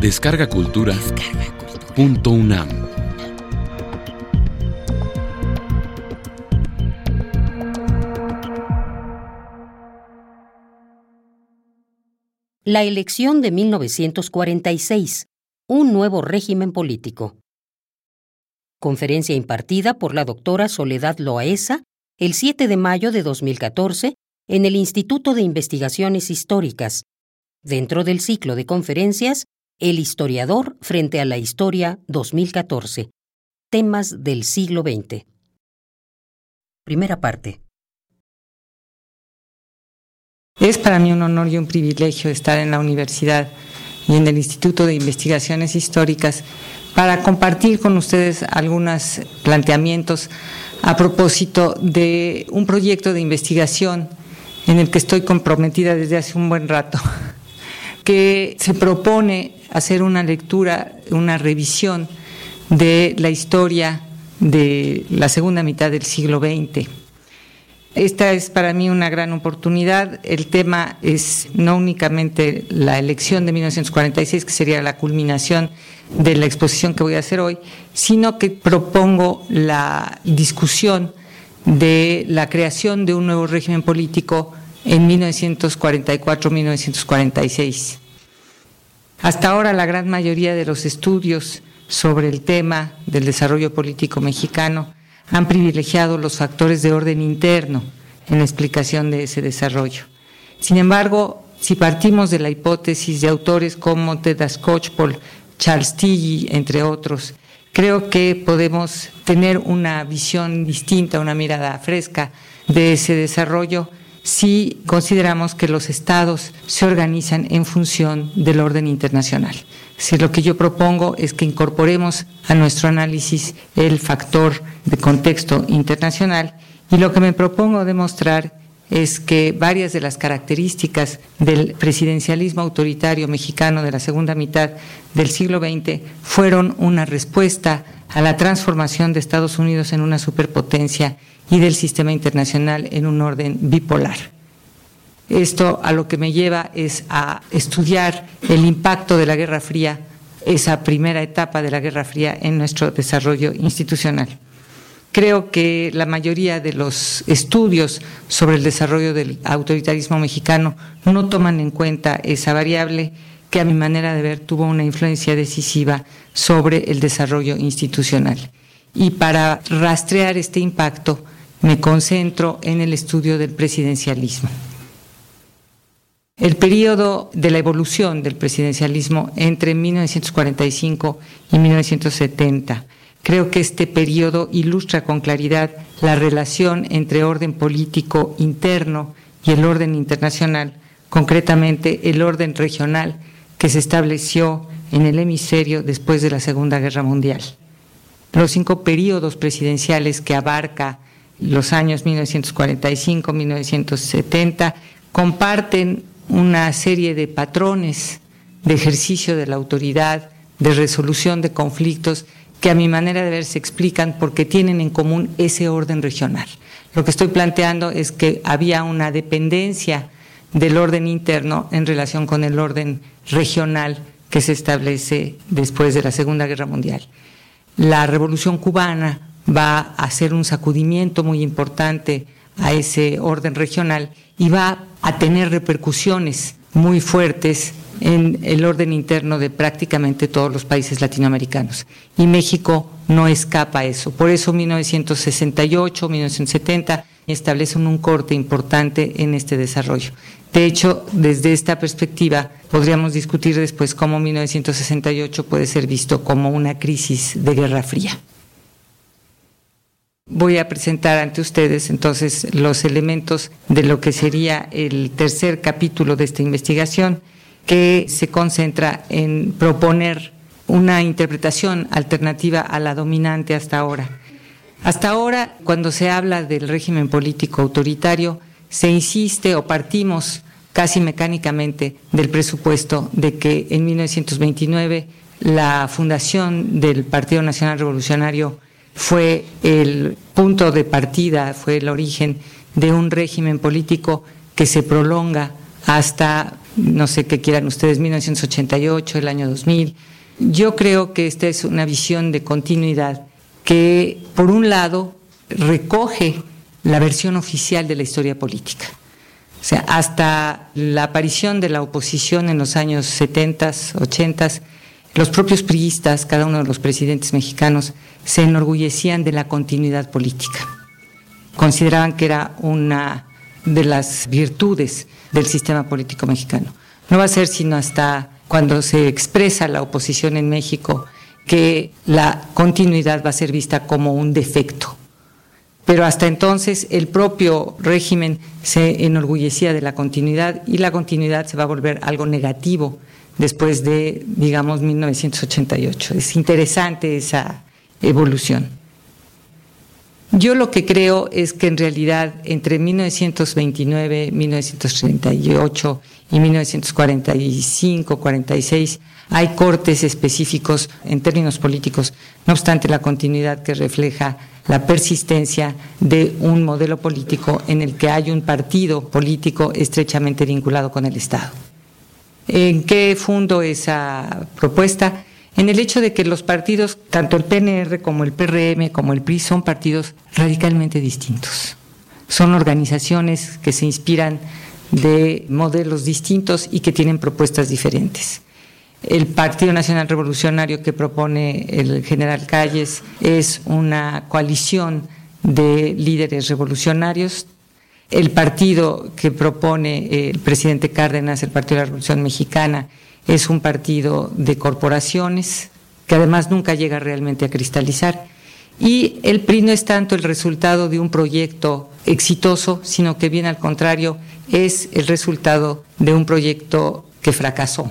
Descarga Cultura. Punto UNAM. La elección de 1946. Un nuevo régimen político. Conferencia impartida por la doctora Soledad Loaesa el 7 de mayo de 2014 en el Instituto de Investigaciones Históricas, dentro del ciclo de conferencias El historiador frente a la historia 2014. Temas del siglo XX. Primera parte. Es para mí un honor y un privilegio estar en la universidad y en el Instituto de Investigaciones Históricas para compartir con ustedes algunos planteamientos a propósito de un proyecto de investigación en el que estoy comprometida desde hace un buen rato, que se propone hacer una lectura, una revisión de la historia de la segunda mitad del siglo XX. Esta es para mí una gran oportunidad. El tema es no únicamente la elección de 1946, que sería la culminación de la exposición que voy a hacer hoy, sino que propongo la discusión de la creación de un nuevo régimen político en 1944-1946. Hasta ahora la gran mayoría de los estudios sobre el tema del desarrollo político mexicano han privilegiado los factores de orden interno en la explicación de ese desarrollo. Sin embargo, si partimos de la hipótesis de autores como Ted Skocpol, Charles Tilly, entre otros, creo que podemos tener una visión distinta, una mirada fresca de ese desarrollo si consideramos que los estados se organizan en función del orden internacional. Si lo que yo propongo es que incorporemos a nuestro análisis el factor de contexto internacional y lo que me propongo demostrar es que varias de las características del presidencialismo autoritario mexicano de la segunda mitad del siglo XX fueron una respuesta a la transformación de Estados Unidos en una superpotencia y del sistema internacional en un orden bipolar. Esto a lo que me lleva es a estudiar el impacto de la Guerra Fría, esa primera etapa de la Guerra Fría en nuestro desarrollo institucional. Creo que la mayoría de los estudios sobre el desarrollo del autoritarismo mexicano no toman en cuenta esa variable que a mi manera de ver tuvo una influencia decisiva sobre el desarrollo institucional. Y para rastrear este impacto me concentro en el estudio del presidencialismo. El periodo de la evolución del presidencialismo entre 1945 y 1970 Creo que este periodo ilustra con claridad la relación entre orden político interno y el orden internacional, concretamente el orden regional que se estableció en el hemisferio después de la Segunda Guerra Mundial. Los cinco periodos presidenciales que abarca los años 1945-1970 comparten una serie de patrones de ejercicio de la autoridad, de resolución de conflictos que a mi manera de ver se explican porque tienen en común ese orden regional. Lo que estoy planteando es que había una dependencia del orden interno en relación con el orden regional que se establece después de la Segunda Guerra Mundial. La Revolución cubana va a hacer un sacudimiento muy importante a ese orden regional y va a tener repercusiones muy fuertes en el orden interno de prácticamente todos los países latinoamericanos. Y México no escapa a eso. Por eso 1968, 1970 establecen un corte importante en este desarrollo. De hecho, desde esta perspectiva, podríamos discutir después cómo 1968 puede ser visto como una crisis de Guerra Fría. Voy a presentar ante ustedes entonces los elementos de lo que sería el tercer capítulo de esta investigación, que se concentra en proponer una interpretación alternativa a la dominante hasta ahora. Hasta ahora, cuando se habla del régimen político autoritario, se insiste o partimos casi mecánicamente del presupuesto de que en 1929 la fundación del Partido Nacional Revolucionario fue el punto de partida, fue el origen de un régimen político que se prolonga hasta no sé qué quieran ustedes, 1988, el año 2000. Yo creo que esta es una visión de continuidad que, por un lado, recoge la versión oficial de la historia política. O sea, hasta la aparición de la oposición en los años 70, 80, los propios priistas, cada uno de los presidentes mexicanos, se enorgullecían de la continuidad política. Consideraban que era una de las virtudes del sistema político mexicano. No va a ser sino hasta cuando se expresa la oposición en México que la continuidad va a ser vista como un defecto. Pero hasta entonces el propio régimen se enorgullecía de la continuidad y la continuidad se va a volver algo negativo después de, digamos, 1988. Es interesante esa evolución. Yo lo que creo es que en realidad entre 1929, 1938 y 1945, 46 hay cortes específicos en términos políticos, no obstante la continuidad que refleja la persistencia de un modelo político en el que hay un partido político estrechamente vinculado con el Estado. ¿En qué fundo esa propuesta? En el hecho de que los partidos, tanto el PNR como el PRM como el PRI, son partidos radicalmente distintos. Son organizaciones que se inspiran de modelos distintos y que tienen propuestas diferentes. El Partido Nacional Revolucionario que propone el general Calles es una coalición de líderes revolucionarios el partido que propone el presidente Cárdenas, el Partido de la Revolución Mexicana, es un partido de corporaciones que además nunca llega realmente a cristalizar. Y el PRI no es tanto el resultado de un proyecto exitoso, sino que bien al contrario es el resultado de un proyecto que fracasó.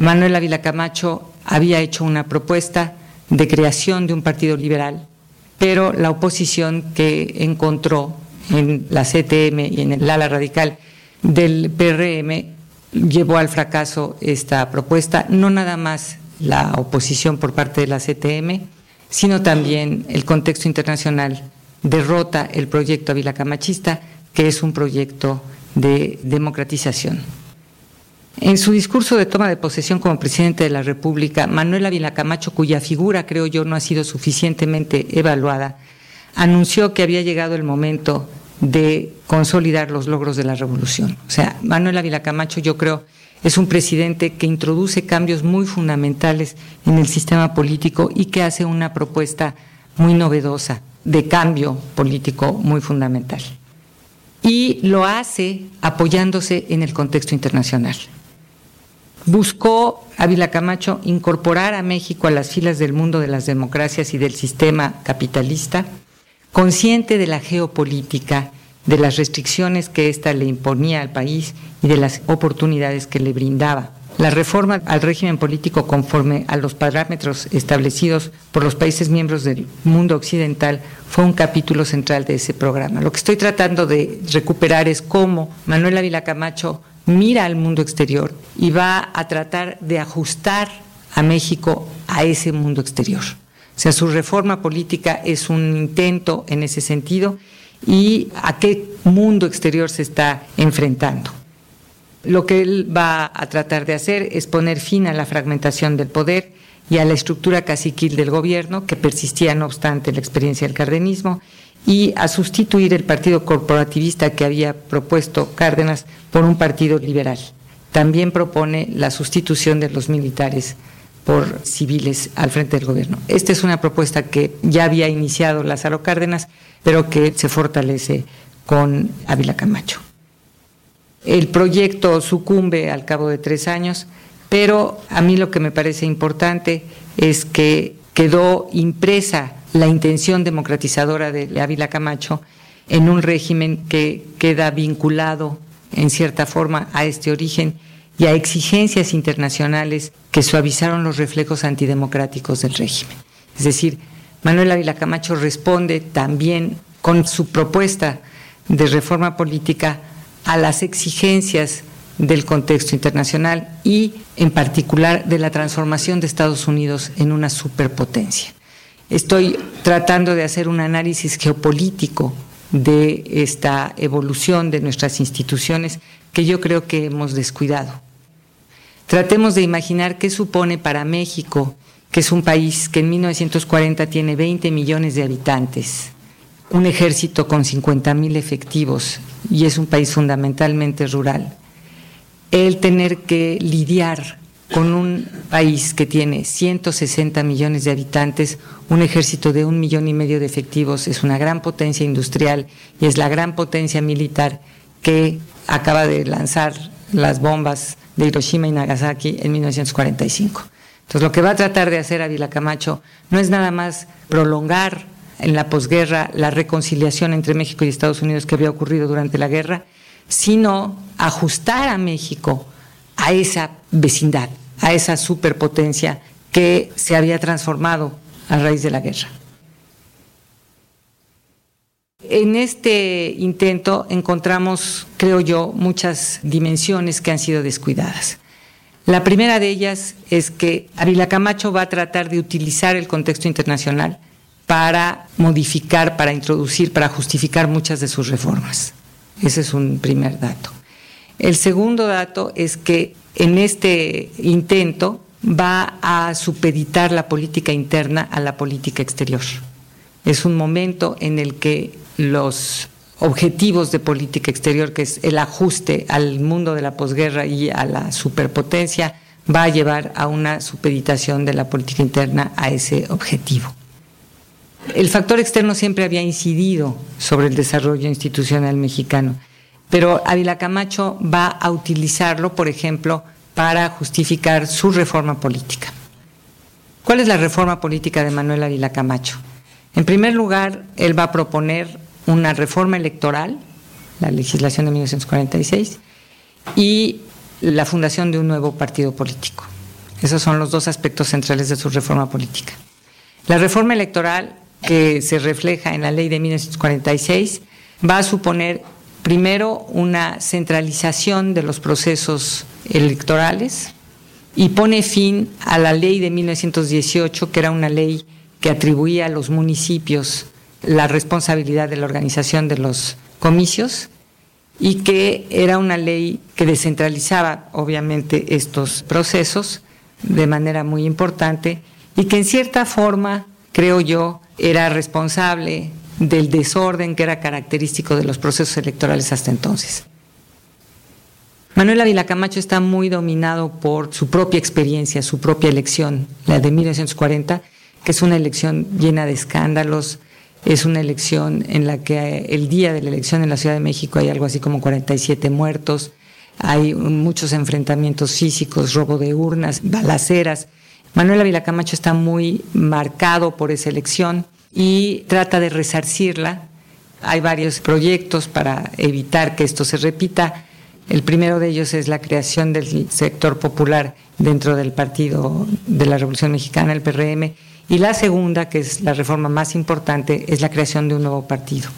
Manuel Ávila Camacho había hecho una propuesta de creación de un partido liberal, pero la oposición que encontró en la CTM y en el ala radical del PRM llevó al fracaso esta propuesta, no nada más la oposición por parte de la CTM, sino también el contexto internacional derrota el proyecto Avila Camachista, que es un proyecto de democratización. En su discurso de toma de posesión como presidente de la República, Manuel Ávila Camacho, cuya figura creo yo no ha sido suficientemente evaluada, anunció que había llegado el momento de consolidar los logros de la revolución. O sea, Manuel Ávila Camacho yo creo es un presidente que introduce cambios muy fundamentales en el sistema político y que hace una propuesta muy novedosa de cambio político muy fundamental. Y lo hace apoyándose en el contexto internacional. Buscó Ávila Camacho incorporar a México a las filas del mundo de las democracias y del sistema capitalista, consciente de la geopolítica, de las restricciones que ésta le imponía al país y de las oportunidades que le brindaba. La reforma al régimen político conforme a los parámetros establecidos por los países miembros del mundo occidental fue un capítulo central de ese programa. Lo que estoy tratando de recuperar es cómo Manuel Ávila Camacho mira al mundo exterior y va a tratar de ajustar a México a ese mundo exterior. O sea, su reforma política es un intento en ese sentido y a qué mundo exterior se está enfrentando. Lo que él va a tratar de hacer es poner fin a la fragmentación del poder y a la estructura caciquil del gobierno, que persistía no obstante la experiencia del cardenismo, y a sustituir el partido corporativista que había propuesto Cárdenas por un partido liberal. También propone la sustitución de los militares por civiles al frente del gobierno. Esta es una propuesta que ya había iniciado Lázaro Cárdenas, pero que se fortalece con Ávila Camacho. El proyecto sucumbe al cabo de tres años, pero a mí lo que me parece importante es que quedó impresa la intención democratizadora de Ávila Camacho en un régimen que queda vinculado en cierta forma a este origen y a exigencias internacionales que suavizaron los reflejos antidemocráticos del régimen. Es decir, Manuel Ávila Camacho responde también con su propuesta de reforma política a las exigencias del contexto internacional y en particular de la transformación de Estados Unidos en una superpotencia. Estoy tratando de hacer un análisis geopolítico de esta evolución de nuestras instituciones que yo creo que hemos descuidado. Tratemos de imaginar qué supone para México, que es un país que en 1940 tiene 20 millones de habitantes, un ejército con 50 mil efectivos y es un país fundamentalmente rural, el tener que lidiar con un país que tiene 160 millones de habitantes, un ejército de un millón y medio de efectivos, es una gran potencia industrial y es la gran potencia militar que acaba de lanzar las bombas de Hiroshima y Nagasaki en 1945. Entonces, lo que va a tratar de hacer Ávila Camacho no es nada más prolongar en la posguerra la reconciliación entre México y Estados Unidos que había ocurrido durante la guerra, sino ajustar a México a esa vecindad, a esa superpotencia que se había transformado a raíz de la guerra. En este intento encontramos, creo yo, muchas dimensiones que han sido descuidadas. La primera de ellas es que Ávila Camacho va a tratar de utilizar el contexto internacional para modificar, para introducir, para justificar muchas de sus reformas. Ese es un primer dato. El segundo dato es que en este intento va a supeditar la política interna a la política exterior. Es un momento en el que los objetivos de política exterior, que es el ajuste al mundo de la posguerra y a la superpotencia, va a llevar a una supeditación de la política interna a ese objetivo. El factor externo siempre había incidido sobre el desarrollo institucional mexicano pero Ávila Camacho va a utilizarlo, por ejemplo, para justificar su reforma política. ¿Cuál es la reforma política de Manuel Ávila Camacho? En primer lugar, él va a proponer una reforma electoral, la legislación de 1946, y la fundación de un nuevo partido político. Esos son los dos aspectos centrales de su reforma política. La reforma electoral, que se refleja en la ley de 1946, va a suponer primero una centralización de los procesos electorales y pone fin a la ley de 1918, que era una ley que atribuía a los municipios la responsabilidad de la organización de los comicios y que era una ley que descentralizaba obviamente estos procesos de manera muy importante y que en cierta forma, creo yo, era responsable del desorden que era característico de los procesos electorales hasta entonces. Manuel Ávila Camacho está muy dominado por su propia experiencia, su propia elección, la de 1940, que es una elección llena de escándalos, es una elección en la que el día de la elección en la Ciudad de México hay algo así como 47 muertos, hay muchos enfrentamientos físicos, robo de urnas, balaceras. Manuel Ávila Camacho está muy marcado por esa elección y trata de resarcirla. Hay varios proyectos para evitar que esto se repita. El primero de ellos es la creación del sector popular dentro del Partido de la Revolución Mexicana, el PRM, y la segunda, que es la reforma más importante, es la creación de un nuevo partido.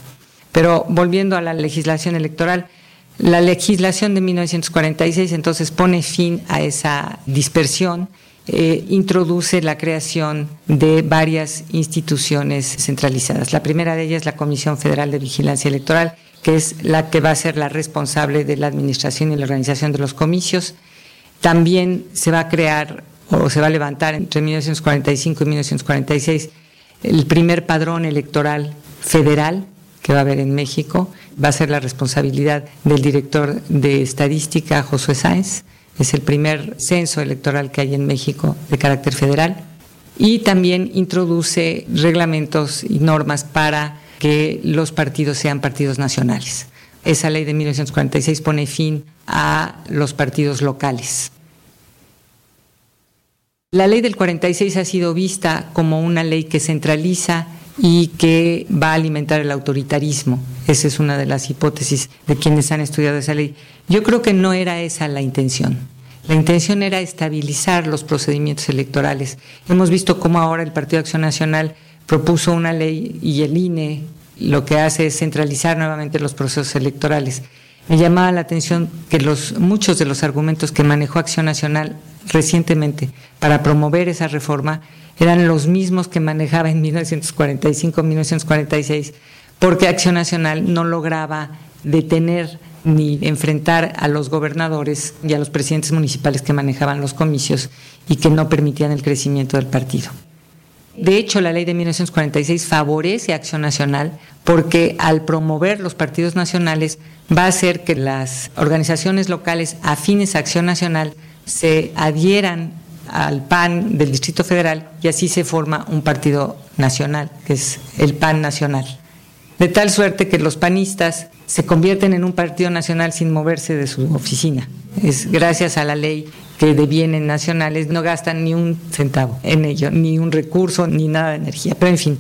Pero volviendo a la legislación electoral, la legislación de 1946 entonces pone fin a esa dispersión eh, introduce la creación de varias instituciones centralizadas. La primera de ellas es la Comisión Federal de Vigilancia Electoral, que es la que va a ser la responsable de la administración y la organización de los comicios. También se va a crear o se va a levantar entre 1945 y 1946 el primer padrón electoral federal que va a haber en México. Va a ser la responsabilidad del director de estadística, Josué Sáenz es el primer censo electoral que hay en México de carácter federal y también introduce reglamentos y normas para que los partidos sean partidos nacionales. Esa ley de 1946 pone fin a los partidos locales. La ley del 46 ha sido vista como una ley que centraliza y que va a alimentar el autoritarismo. Esa es una de las hipótesis de quienes han estudiado esa ley. Yo creo que no era esa la intención. La intención era estabilizar los procedimientos electorales. Hemos visto cómo ahora el Partido Acción Nacional propuso una ley y el INE lo que hace es centralizar nuevamente los procesos electorales. Me llamaba la atención que los, muchos de los argumentos que manejó Acción Nacional recientemente para promover esa reforma eran los mismos que manejaba en 1945-1946 porque Acción Nacional no lograba detener ni enfrentar a los gobernadores y a los presidentes municipales que manejaban los comicios y que no permitían el crecimiento del partido. De hecho, la ley de 1946 favorece a Acción Nacional porque al promover los partidos nacionales va a hacer que las organizaciones locales afines a Acción Nacional se adhieran al PAN del Distrito Federal y así se forma un partido nacional, que es el PAN nacional. De tal suerte que los panistas se convierten en un partido nacional sin moverse de su oficina. Es gracias a la ley que de nacionales no gastan ni un centavo en ello, ni un recurso, ni nada de energía. Pero en fin,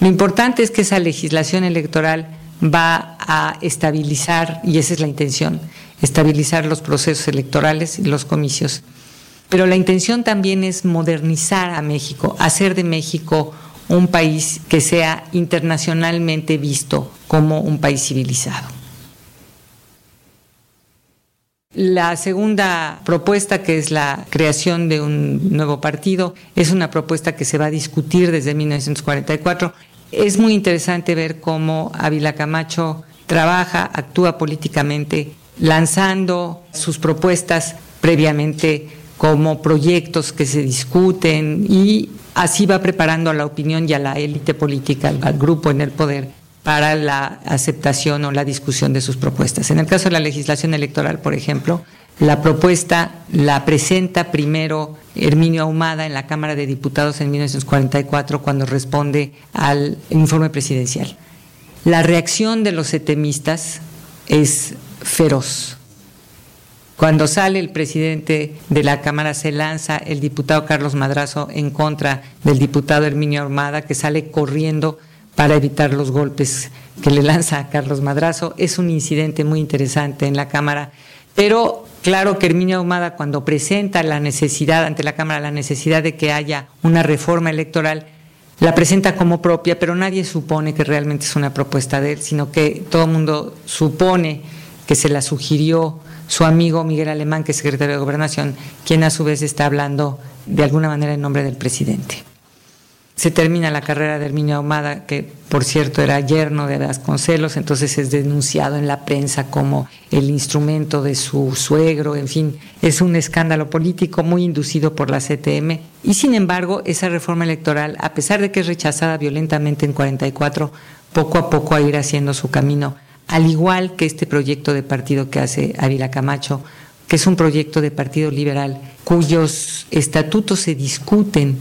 lo importante es que esa legislación electoral va a estabilizar, y esa es la intención, estabilizar los procesos electorales y los comicios. Pero la intención también es modernizar a México, hacer de México un país que sea internacionalmente visto como un país civilizado. La segunda propuesta, que es la creación de un nuevo partido, es una propuesta que se va a discutir desde 1944. Es muy interesante ver cómo Ávila Camacho trabaja, actúa políticamente, lanzando sus propuestas previamente como proyectos que se discuten y así va preparando a la opinión y a la élite política, al grupo en el poder, para la aceptación o la discusión de sus propuestas. En el caso de la legislación electoral, por ejemplo, la propuesta la presenta primero Herminio Ahumada en la Cámara de Diputados en 1944 cuando responde al informe presidencial. La reacción de los setemistas es feroz. Cuando sale el presidente de la Cámara se lanza el diputado Carlos Madrazo en contra del diputado Herminio Ahumada que sale corriendo para evitar los golpes que le lanza a Carlos Madrazo. Es un incidente muy interesante en la Cámara, pero claro que Herminio Ahumada cuando presenta la necesidad ante la Cámara, la necesidad de que haya una reforma electoral, la presenta como propia, pero nadie supone que realmente es una propuesta de él, sino que todo el mundo supone que se la sugirió su amigo Miguel Alemán, que es secretario de Gobernación, quien a su vez está hablando de alguna manera en nombre del presidente se termina la carrera de Herminio Ahumada, que por cierto era yerno de Vasconcelos, entonces es denunciado en la prensa como el instrumento de su suegro, en fin, es un escándalo político muy inducido por la CTM. Y sin embargo, esa reforma electoral, a pesar de que es rechazada violentamente en 44, poco a poco a ir haciendo su camino, al igual que este proyecto de partido que hace Ávila Camacho, que es un proyecto de partido liberal, cuyos estatutos se discuten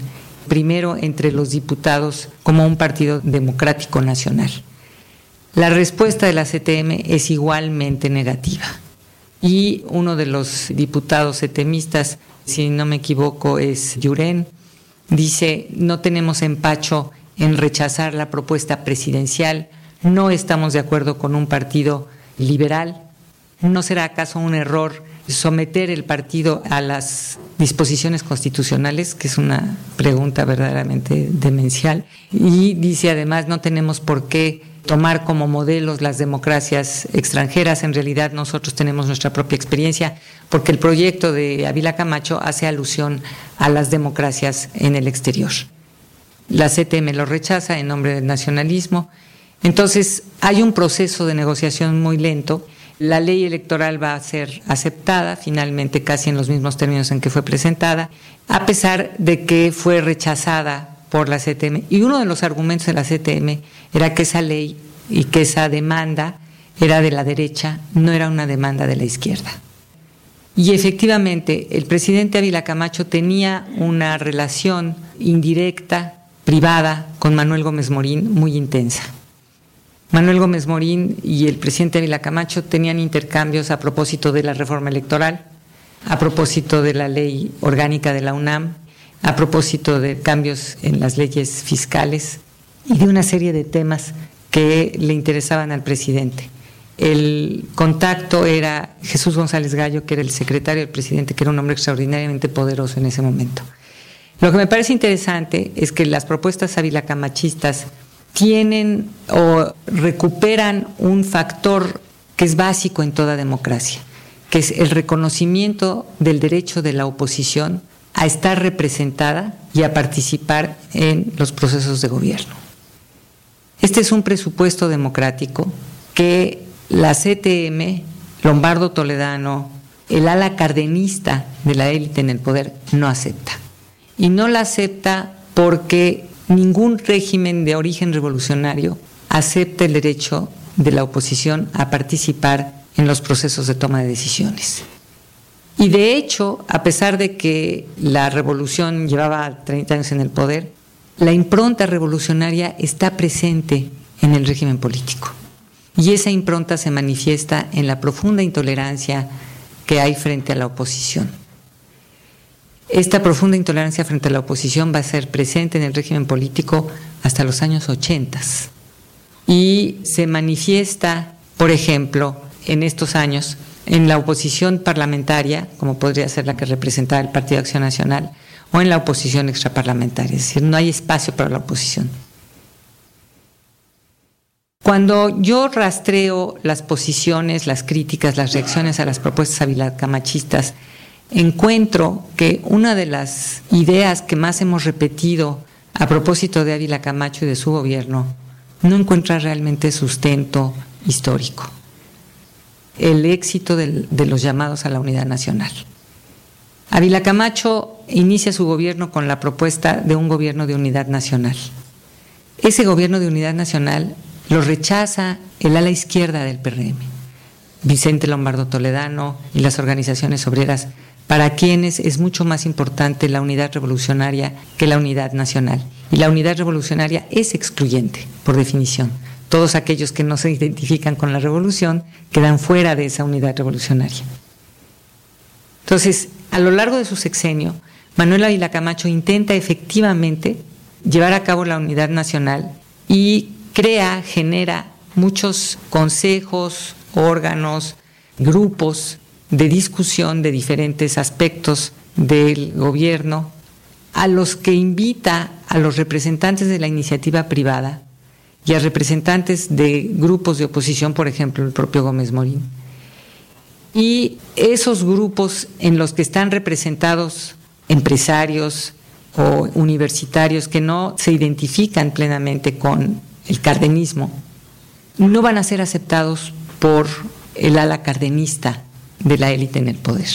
primero entre los diputados como un partido democrático nacional. La respuesta de la CTM es igualmente negativa. Y uno de los diputados CTMistas, si no me equivoco, es Yuren, dice, no tenemos empacho en rechazar la propuesta presidencial, no estamos de acuerdo con un partido liberal, ¿no será acaso un error someter el partido a las disposiciones constitucionales, que es una pregunta verdaderamente demencial. Y dice además, no tenemos por qué tomar como modelos las democracias extranjeras. En realidad nosotros tenemos nuestra propia experiencia, porque el proyecto de Avila Camacho hace alusión a las democracias en el exterior. La CTM lo rechaza en nombre del nacionalismo. Entonces hay un proceso de negociación muy lento la ley electoral va a ser aceptada finalmente casi en los mismos términos en que fue presentada, a pesar de que fue rechazada por la CTM. Y uno de los argumentos de la CTM era que esa ley y que esa demanda era de la derecha, no era una demanda de la izquierda. Y efectivamente, el presidente Ávila Camacho tenía una relación indirecta, privada, con Manuel Gómez Morín muy intensa. Manuel Gómez Morín y el presidente Ávila Camacho tenían intercambios a propósito de la reforma electoral, a propósito de la ley orgánica de la UNAM, a propósito de cambios en las leyes fiscales y de una serie de temas que le interesaban al presidente. El contacto era Jesús González Gallo, que era el secretario del presidente, que era un hombre extraordinariamente poderoso en ese momento. Lo que me parece interesante es que las propuestas avilacamachistas tienen o recuperan un factor que es básico en toda democracia, que es el reconocimiento del derecho de la oposición a estar representada y a participar en los procesos de gobierno. Este es un presupuesto democrático que la CTM, Lombardo Toledano, el ala cardenista de la élite en el poder, no acepta. Y no la acepta porque ningún régimen de origen revolucionario acepta el derecho de la oposición a participar en los procesos de toma de decisiones. Y de hecho, a pesar de que la revolución llevaba 30 años en el poder, la impronta revolucionaria está presente en el régimen político. Y esa impronta se manifiesta en la profunda intolerancia que hay frente a la oposición. Esta profunda intolerancia frente a la oposición va a ser presente en el régimen político hasta los años 80 y se manifiesta, por ejemplo, en estos años en la oposición parlamentaria, como podría ser la que representaba el Partido Acción Nacional, o en la oposición extraparlamentaria, es decir, no hay espacio para la oposición. Cuando yo rastreo las posiciones, las críticas, las reacciones a las propuestas avilacamachistas, encuentro que una de las ideas que más hemos repetido a propósito de Ávila Camacho y de su gobierno no encuentra realmente sustento histórico el éxito de los llamados a la unidad nacional. Ávila Camacho inicia su gobierno con la propuesta de un gobierno de unidad nacional. Ese gobierno de unidad nacional lo rechaza el ala izquierda del PRM, Vicente Lombardo Toledano y las organizaciones obreras, para quienes es mucho más importante la unidad revolucionaria que la unidad nacional. Y la unidad revolucionaria es excluyente, por definición todos aquellos que no se identifican con la revolución quedan fuera de esa unidad revolucionaria. Entonces, a lo largo de su sexenio, Manuel Ávila Camacho intenta efectivamente llevar a cabo la unidad nacional y crea, genera muchos consejos, órganos, grupos de discusión de diferentes aspectos del gobierno, a los que invita a los representantes de la iniciativa privada y a representantes de grupos de oposición, por ejemplo, el propio Gómez Morín. Y esos grupos en los que están representados empresarios o universitarios que no se identifican plenamente con el cardenismo, no van a ser aceptados por el ala cardenista de la élite en el poder.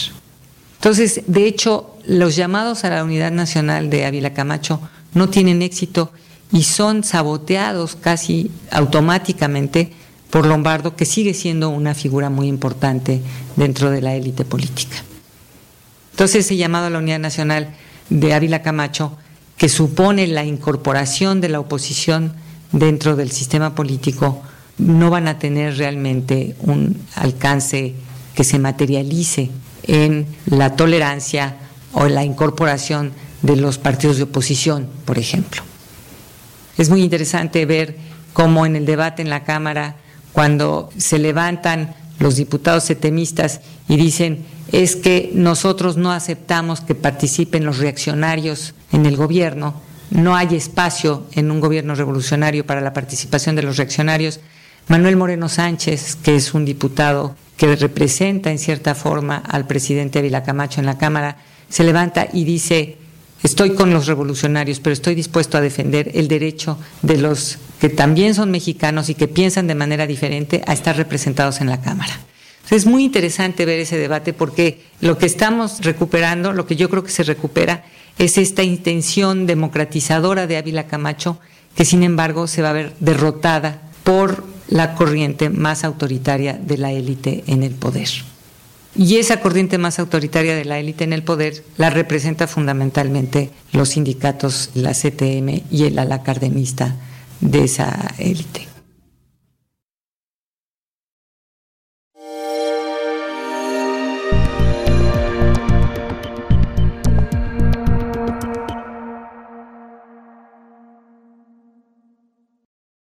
Entonces, de hecho, los llamados a la unidad nacional de Ávila Camacho no tienen éxito y son saboteados casi automáticamente por Lombardo, que sigue siendo una figura muy importante dentro de la élite política. Entonces, ese llamado a la Unidad Nacional de Ávila Camacho, que supone la incorporación de la oposición dentro del sistema político, no van a tener realmente un alcance que se materialice en la tolerancia o la incorporación de los partidos de oposición, por ejemplo. Es muy interesante ver cómo en el debate en la Cámara, cuando se levantan los diputados setemistas y dicen es que nosotros no aceptamos que participen los reaccionarios en el gobierno, no hay espacio en un gobierno revolucionario para la participación de los reaccionarios. Manuel Moreno Sánchez, que es un diputado que representa en cierta forma al presidente Ávila Camacho en la Cámara, se levanta y dice Estoy con los revolucionarios, pero estoy dispuesto a defender el derecho de los que también son mexicanos y que piensan de manera diferente a estar representados en la Cámara. es muy interesante ver ese debate porque lo que estamos recuperando, lo que yo creo que se recupera, es esta intención democratizadora de Ávila Camacho, que sin embargo se va a ver derrotada por la corriente más autoritaria de la élite en el poder. Y esa corriente más autoritaria de la élite en el poder la representa fundamentalmente los sindicatos, la CTM y el ala de esa élite.